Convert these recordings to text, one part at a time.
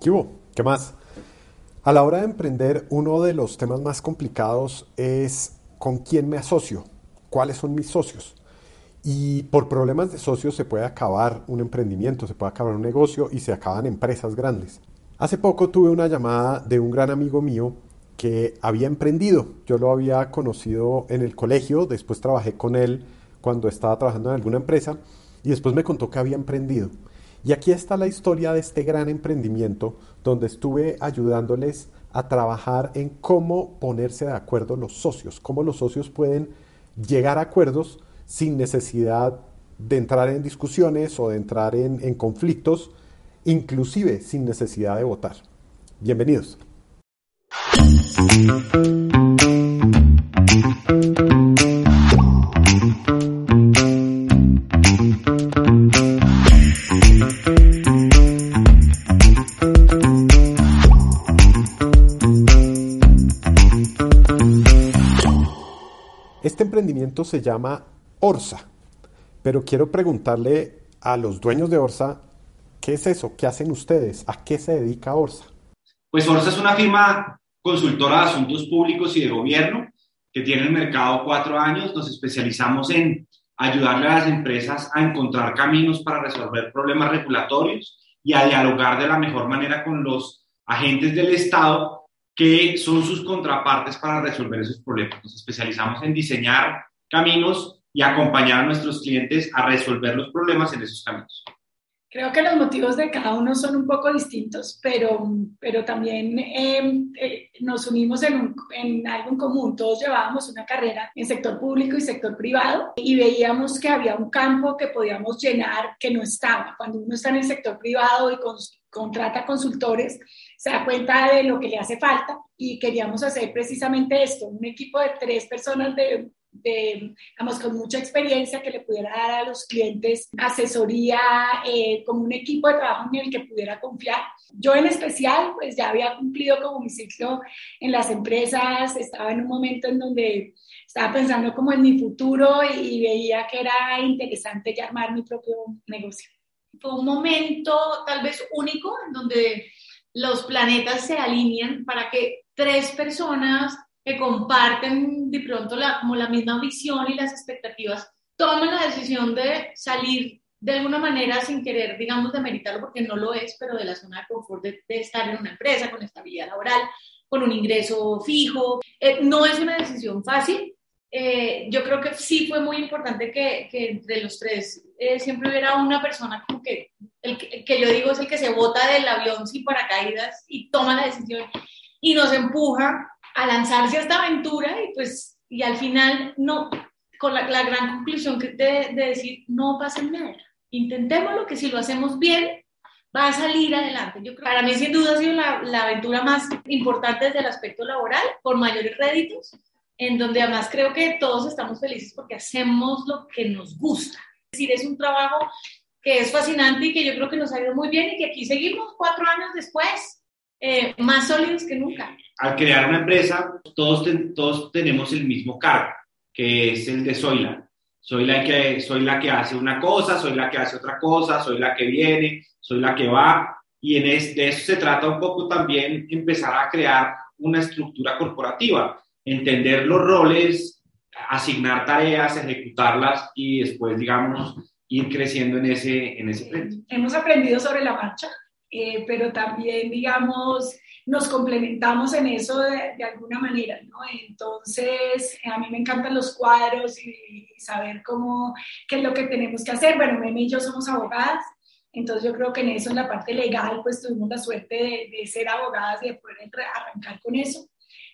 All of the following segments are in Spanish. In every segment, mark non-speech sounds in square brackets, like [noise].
¿Qué? ¿Qué más? A la hora de emprender, uno de los temas más complicados es con quién me asocio, cuáles son mis socios. Y por problemas de socios se puede acabar un emprendimiento, se puede acabar un negocio y se acaban empresas grandes. Hace poco tuve una llamada de un gran amigo mío que había emprendido. Yo lo había conocido en el colegio, después trabajé con él cuando estaba trabajando en alguna empresa y después me contó que había emprendido. Y aquí está la historia de este gran emprendimiento donde estuve ayudándoles a trabajar en cómo ponerse de acuerdo los socios, cómo los socios pueden llegar a acuerdos sin necesidad de entrar en discusiones o de entrar en, conflictos, inclusive sin necesidad de votar. Bienvenidos. Se llama Orsa, pero quiero preguntarle a los dueños de Orsa, ¿qué es eso? ¿Qué hacen ustedes? ¿A qué se dedica Orsa? Pues Orsa es una firma consultora de asuntos públicos y de gobierno que tiene el mercado cuatro años. Nos especializamos en ayudarle a las empresas a encontrar caminos para resolver problemas regulatorios y a dialogar de la mejor manera con los agentes del Estado que son sus contrapartes para resolver esos problemas. Nos especializamos en diseñar caminos y acompañar a nuestros clientes a resolver los problemas en esos caminos. Creo que los motivos de cada uno son un poco distintos, pero, pero también eh, eh, nos unimos en, un, en, algo en común. Todos llevábamos una carrera en sector público y sector privado y veíamos que había un campo que podíamos llenar que no estaba. Cuando uno está en el sector privado y con, contrata consultores, se da cuenta de lo que le hace falta y queríamos hacer precisamente esto, un equipo de tres personas de de, digamos, con mucha experiencia que le pudiera dar a los clientes asesoría, eh, como un equipo de trabajo en el que pudiera confiar. Yo en especial, pues ya había cumplido como mi ciclo en las empresas, estaba en un momento en donde estaba pensando como en mi futuro y veía que era interesante ya armar mi propio negocio. Fue un momento tal vez único en donde los planetas se alinean para que tres personas que comparten de pronto la, como la misma visión y las expectativas, tomen la decisión de salir de alguna manera sin querer, digamos, demeritarlo porque no lo es, pero de la zona de confort de, estar en una empresa con estabilidad laboral, con un ingreso fijo. Eh, no es una decisión fácil. Eh, yo creo que sí fue muy importante que, que entre los tres eh, siempre hubiera una persona como que, el que, que yo digo es el que se bota del avión sin paracaídas y toma la decisión y nos empuja a lanzarse a esta aventura y pues, y al final, no, con la, la gran conclusión que de, de, decir, no pasa nada, intentémoslo, que si lo hacemos bien, va a salir adelante. Yo creo, para mí sin duda ha sido la, la aventura más importante desde el aspecto laboral, por mayores réditos, en donde además creo que todos estamos felices porque hacemos lo que nos gusta. Es decir, es un trabajo que es fascinante y que yo creo que nos ha ido muy bien y que aquí seguimos cuatro años después, eh, más sólidos que nunca al crear una empresa, todos, ten, todos tenemos el mismo cargo, que es el de soy la. Soy la, que, soy la que hace una cosa, soy la que hace otra cosa, soy la que viene, soy la que va. Y en es, de eso se trata un poco también empezar a crear una estructura corporativa, entender los roles, asignar tareas, ejecutarlas y después, digamos, ir creciendo en ese, en ese frente. Hemos aprendido sobre la marcha, eh, pero también, digamos, nos complementamos en eso de, de, alguna manera, ¿no? Entonces, a mí me encantan los cuadros y, y, saber cómo, qué es lo que tenemos que hacer. Bueno, Meme y yo somos abogadas, entonces yo creo que en eso, en la parte legal, pues tuvimos la suerte de, de ser abogadas y de poder arrancar con eso.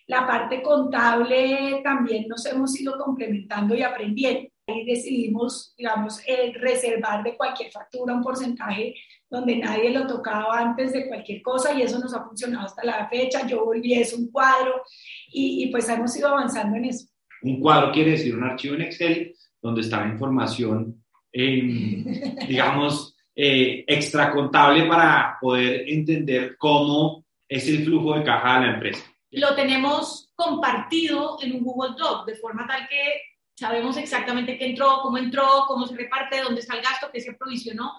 La parte contable también nos hemos ido complementando y aprendiendo. y decidimos, digamos, eh, reservar de cualquier factura un porcentaje donde nadie lo tocaba antes de cualquier cosa y eso nos ha funcionado hasta la fecha. Yo volví eso un cuadro y, y pues hemos ido avanzando en eso. Un cuadro quiere decir un archivo en Excel donde está la información, eh, [laughs] digamos, eh, extracontable para poder entender cómo es el flujo de caja de la empresa. Lo tenemos compartido en un Google Doc, de forma tal que sabemos exactamente qué entró, cómo entró, cómo se reparte, dónde está el gasto, qué se provisionó.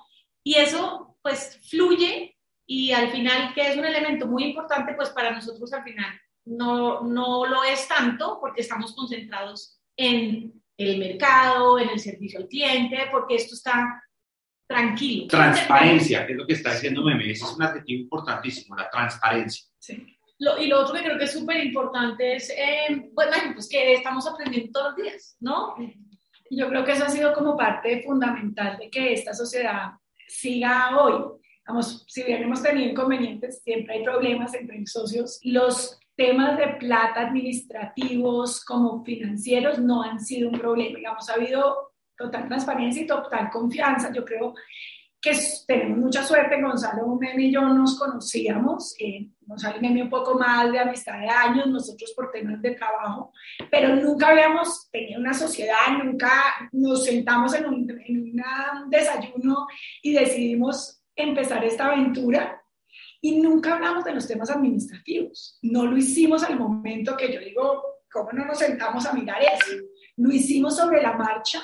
Y eso, pues, fluye y al final, que es un elemento muy importante, pues para nosotros al final no, no lo es tanto porque estamos concentrados en el mercado, en el servicio al cliente, porque esto está tranquilo. Transparencia, que es lo que está diciendo Meme, ese es un adjetivo importantísimo, la transparencia. Sí. Lo, y lo otro que creo que es súper importante es, eh, bueno, pues que estamos aprendiendo todos los días, ¿no? Yo creo que eso ha sido como parte fundamental de que esta sociedad siga hoy. Vamos, si bien hemos tenido inconvenientes, siempre hay problemas entre socios. Los temas de plata administrativos como financieros no han sido un problema. Digamos, ha habido total transparencia y total confianza. Yo creo que tenemos mucha suerte. Gonzalo Meme y yo nos conocíamos. Eh, Gonzalo Meme un poco más de amistad de años, nosotros por temas de trabajo, pero nunca habíamos tenido una sociedad, nunca nos sentamos en un, en un desayuno y decidimos empezar esta aventura y nunca hablamos de los temas administrativos. No lo hicimos al momento que yo digo, ¿cómo no nos sentamos a mirar eso? Lo hicimos sobre la marcha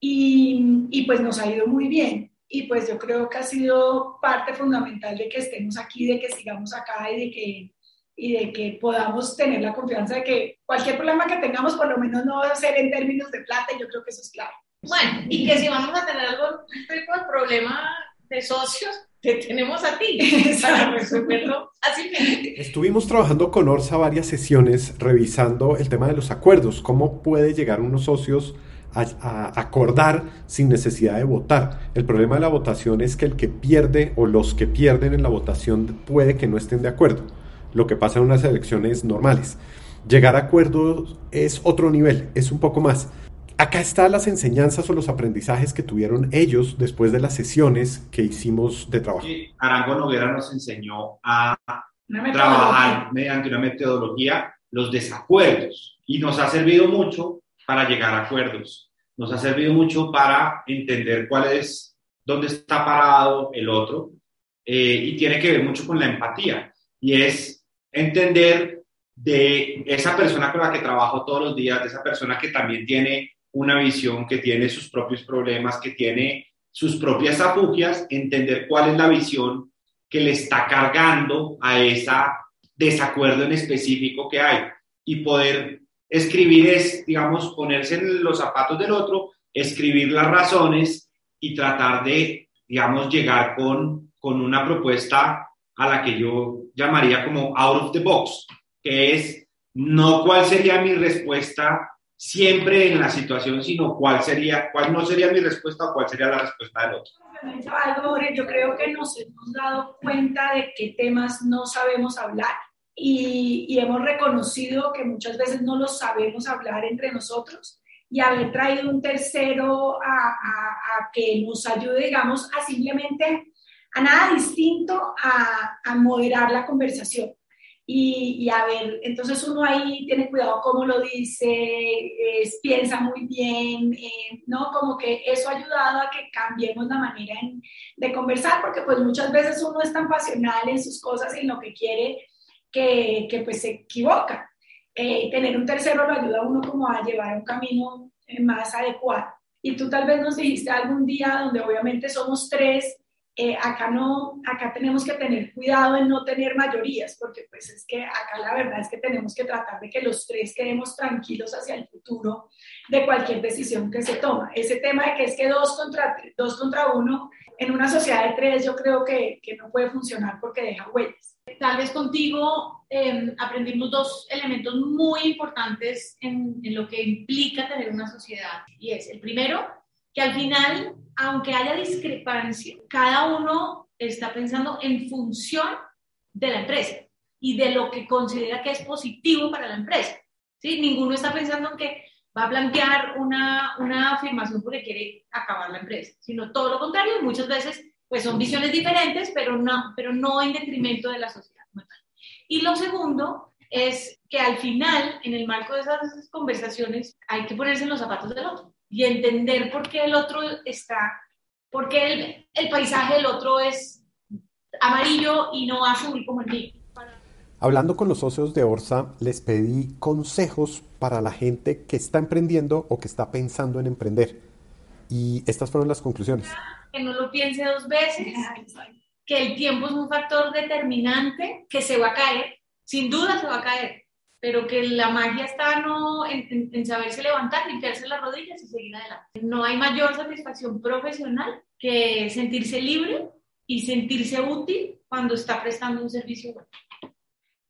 y, y pues nos ha ido muy bien. Y pues yo creo que ha sido parte fundamental de que estemos aquí, de que sigamos acá y de que, y de que podamos tener la confianza de que cualquier problema que tengamos por lo menos no va a ser en términos de plata y yo creo que eso es claro. Bueno, y que si vamos a tener algún tipo de problema de socios, te tenemos a ti para resolverlo así. Estuvimos trabajando con Orsa varias sesiones revisando el tema de los acuerdos, cómo puede llegar unos socios a, a, acordar sin necesidad de votar. El problema de la votación es que el que pierde o los que pierden en la votación puede que no estén de acuerdo, lo que pasa en unas elecciones normales. Llegar a acuerdos es otro nivel, es un poco más. Acá están las enseñanzas o los aprendizajes que tuvieron ellos después de las sesiones que hicimos de trabajo. Arango Noguera nos enseñó a trabajar mediante una metodología los desacuerdos y nos ha servido mucho para llegar a acuerdos. Nos ha servido mucho para entender cuál es, dónde está parado el otro eh, y tiene que ver mucho con la empatía y es entender de esa persona con la que trabajo todos los días, de esa persona que también tiene una visión que tiene sus propios problemas, que tiene sus propias afugias, entender cuál es la visión que le está cargando a ese desacuerdo en específico que hay y poder escribir es, digamos, ponerse en los zapatos del otro, escribir las razones y tratar de, digamos, llegar con, con una propuesta a la que yo llamaría como out of the box, que es no cuál sería mi respuesta siempre en la situación, sino cuál sería, cuál no sería mi respuesta o cuál sería la respuesta del otro. yo creo que nos hemos dado cuenta de qué temas no sabemos hablar y, y hemos reconocido que muchas veces no los sabemos hablar entre nosotros y haber traído un tercero a, a, a, que nos ayude, digamos, a simplemente a nada distinto a, a moderar la conversación y, a ver, entonces uno ahí tiene cuidado cómo lo dice, piensa muy bien, eh, ¿no? Como que eso ha ayudado a que cambiemos la manera de conversar, porque pues muchas veces uno es tan pasional en sus cosas y en lo que quiere que, pues se equivoca. Eh, tener un tercero lo ayuda a uno como a llevar un camino eh, más adecuado. Y tú tal vez nos dijiste algún día donde obviamente somos tres eh, acá no, acá tenemos que tener cuidado en no tener mayorías, porque pues es que acá la verdad es que tenemos que tratar de que los tres quedemos tranquilos hacia el futuro de cualquier decisión que se toma. Ese tema de que es que dos contra, dos contra uno en una sociedad de tres yo creo que, que no puede funcionar porque deja huellas. Tal vez contigo eh, aprendimos dos elementos muy importantes en, en lo que implica tener una sociedad y es el primero, que al final aunque haya discrepancia, cada uno está pensando en función de la empresa y de lo que considera que es positivo para la empresa. ¿sí? Ninguno está pensando en que va a plantear una, una afirmación porque quiere acabar la empresa, sino todo lo contrario, muchas veces pues son visiones diferentes, pero no, pero no en detrimento de la sociedad. Y lo segundo es que al final, en el marco de esas conversaciones, hay que ponerse en los zapatos del otro y entender por qué el otro está, por qué el, el paisaje del otro es amarillo y no azul como el mío. Hablando con los socios de Orsa, les pedí consejos para la gente que está emprendiendo o que está pensando en emprender. Y estas fueron las conclusiones. Que no lo piense dos veces, que el tiempo es un factor determinante, que se va a caer, sin duda se va a caer, pero que la magia está no en, en, saberse levantar, limpiarse las rodillas y seguir adelante. No hay mayor satisfacción profesional que sentirse libre y sentirse útil cuando está prestando un servicio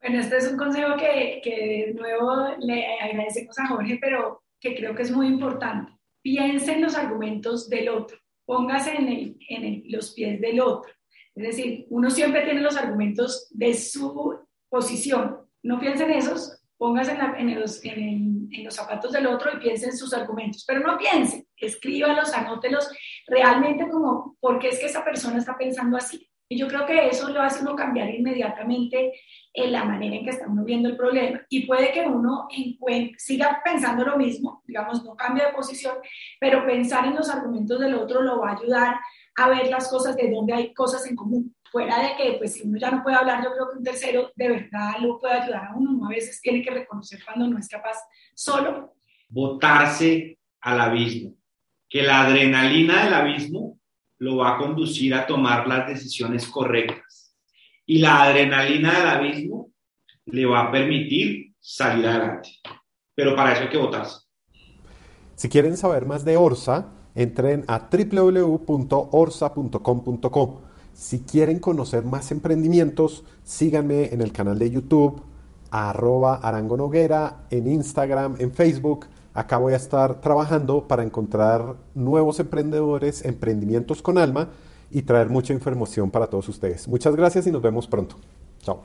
Bueno, este es un consejo que, que de nuevo le agradecemos a Jorge, pero que creo que es muy importante. Piense en los argumentos del otro, póngase en, los pies del otro. Es decir, uno siempre tiene los argumentos de su posición. No piense en esos, póngase en, en, los, en, los, zapatos del otro y piense en sus argumentos, pero no piense, escríbalos, anótelos realmente como por qué es que esa persona está pensando así. Y yo creo que eso lo hace uno cambiar inmediatamente en la manera en que está uno viendo el problema. Y puede que uno siga pensando lo mismo, digamos, no cambia de posición, pero pensar en los argumentos del otro lo va a ayudar a ver las cosas de dónde hay cosas en común fuera de que, pues, si uno ya no puede hablar, yo creo que un tercero de verdad lo puede ayudar a uno. Uno a veces tiene que reconocer cuando no es capaz solo. Botarse al abismo. Que la adrenalina del abismo lo va a conducir a tomar las decisiones correctas. Y la adrenalina del abismo le va a permitir salir adelante. Pero para eso hay que botarse. Si quieren saber más de Orsa, entren a www.orsa.com.co si quieren conocer más emprendimientos, síganme en el canal de YouTube, arroba Arango Noguera, en Instagram, en Facebook. Acá voy a estar trabajando para encontrar nuevos emprendedores, emprendimientos con alma y traer mucha información para todos ustedes. Muchas gracias y nos vemos pronto. Chao.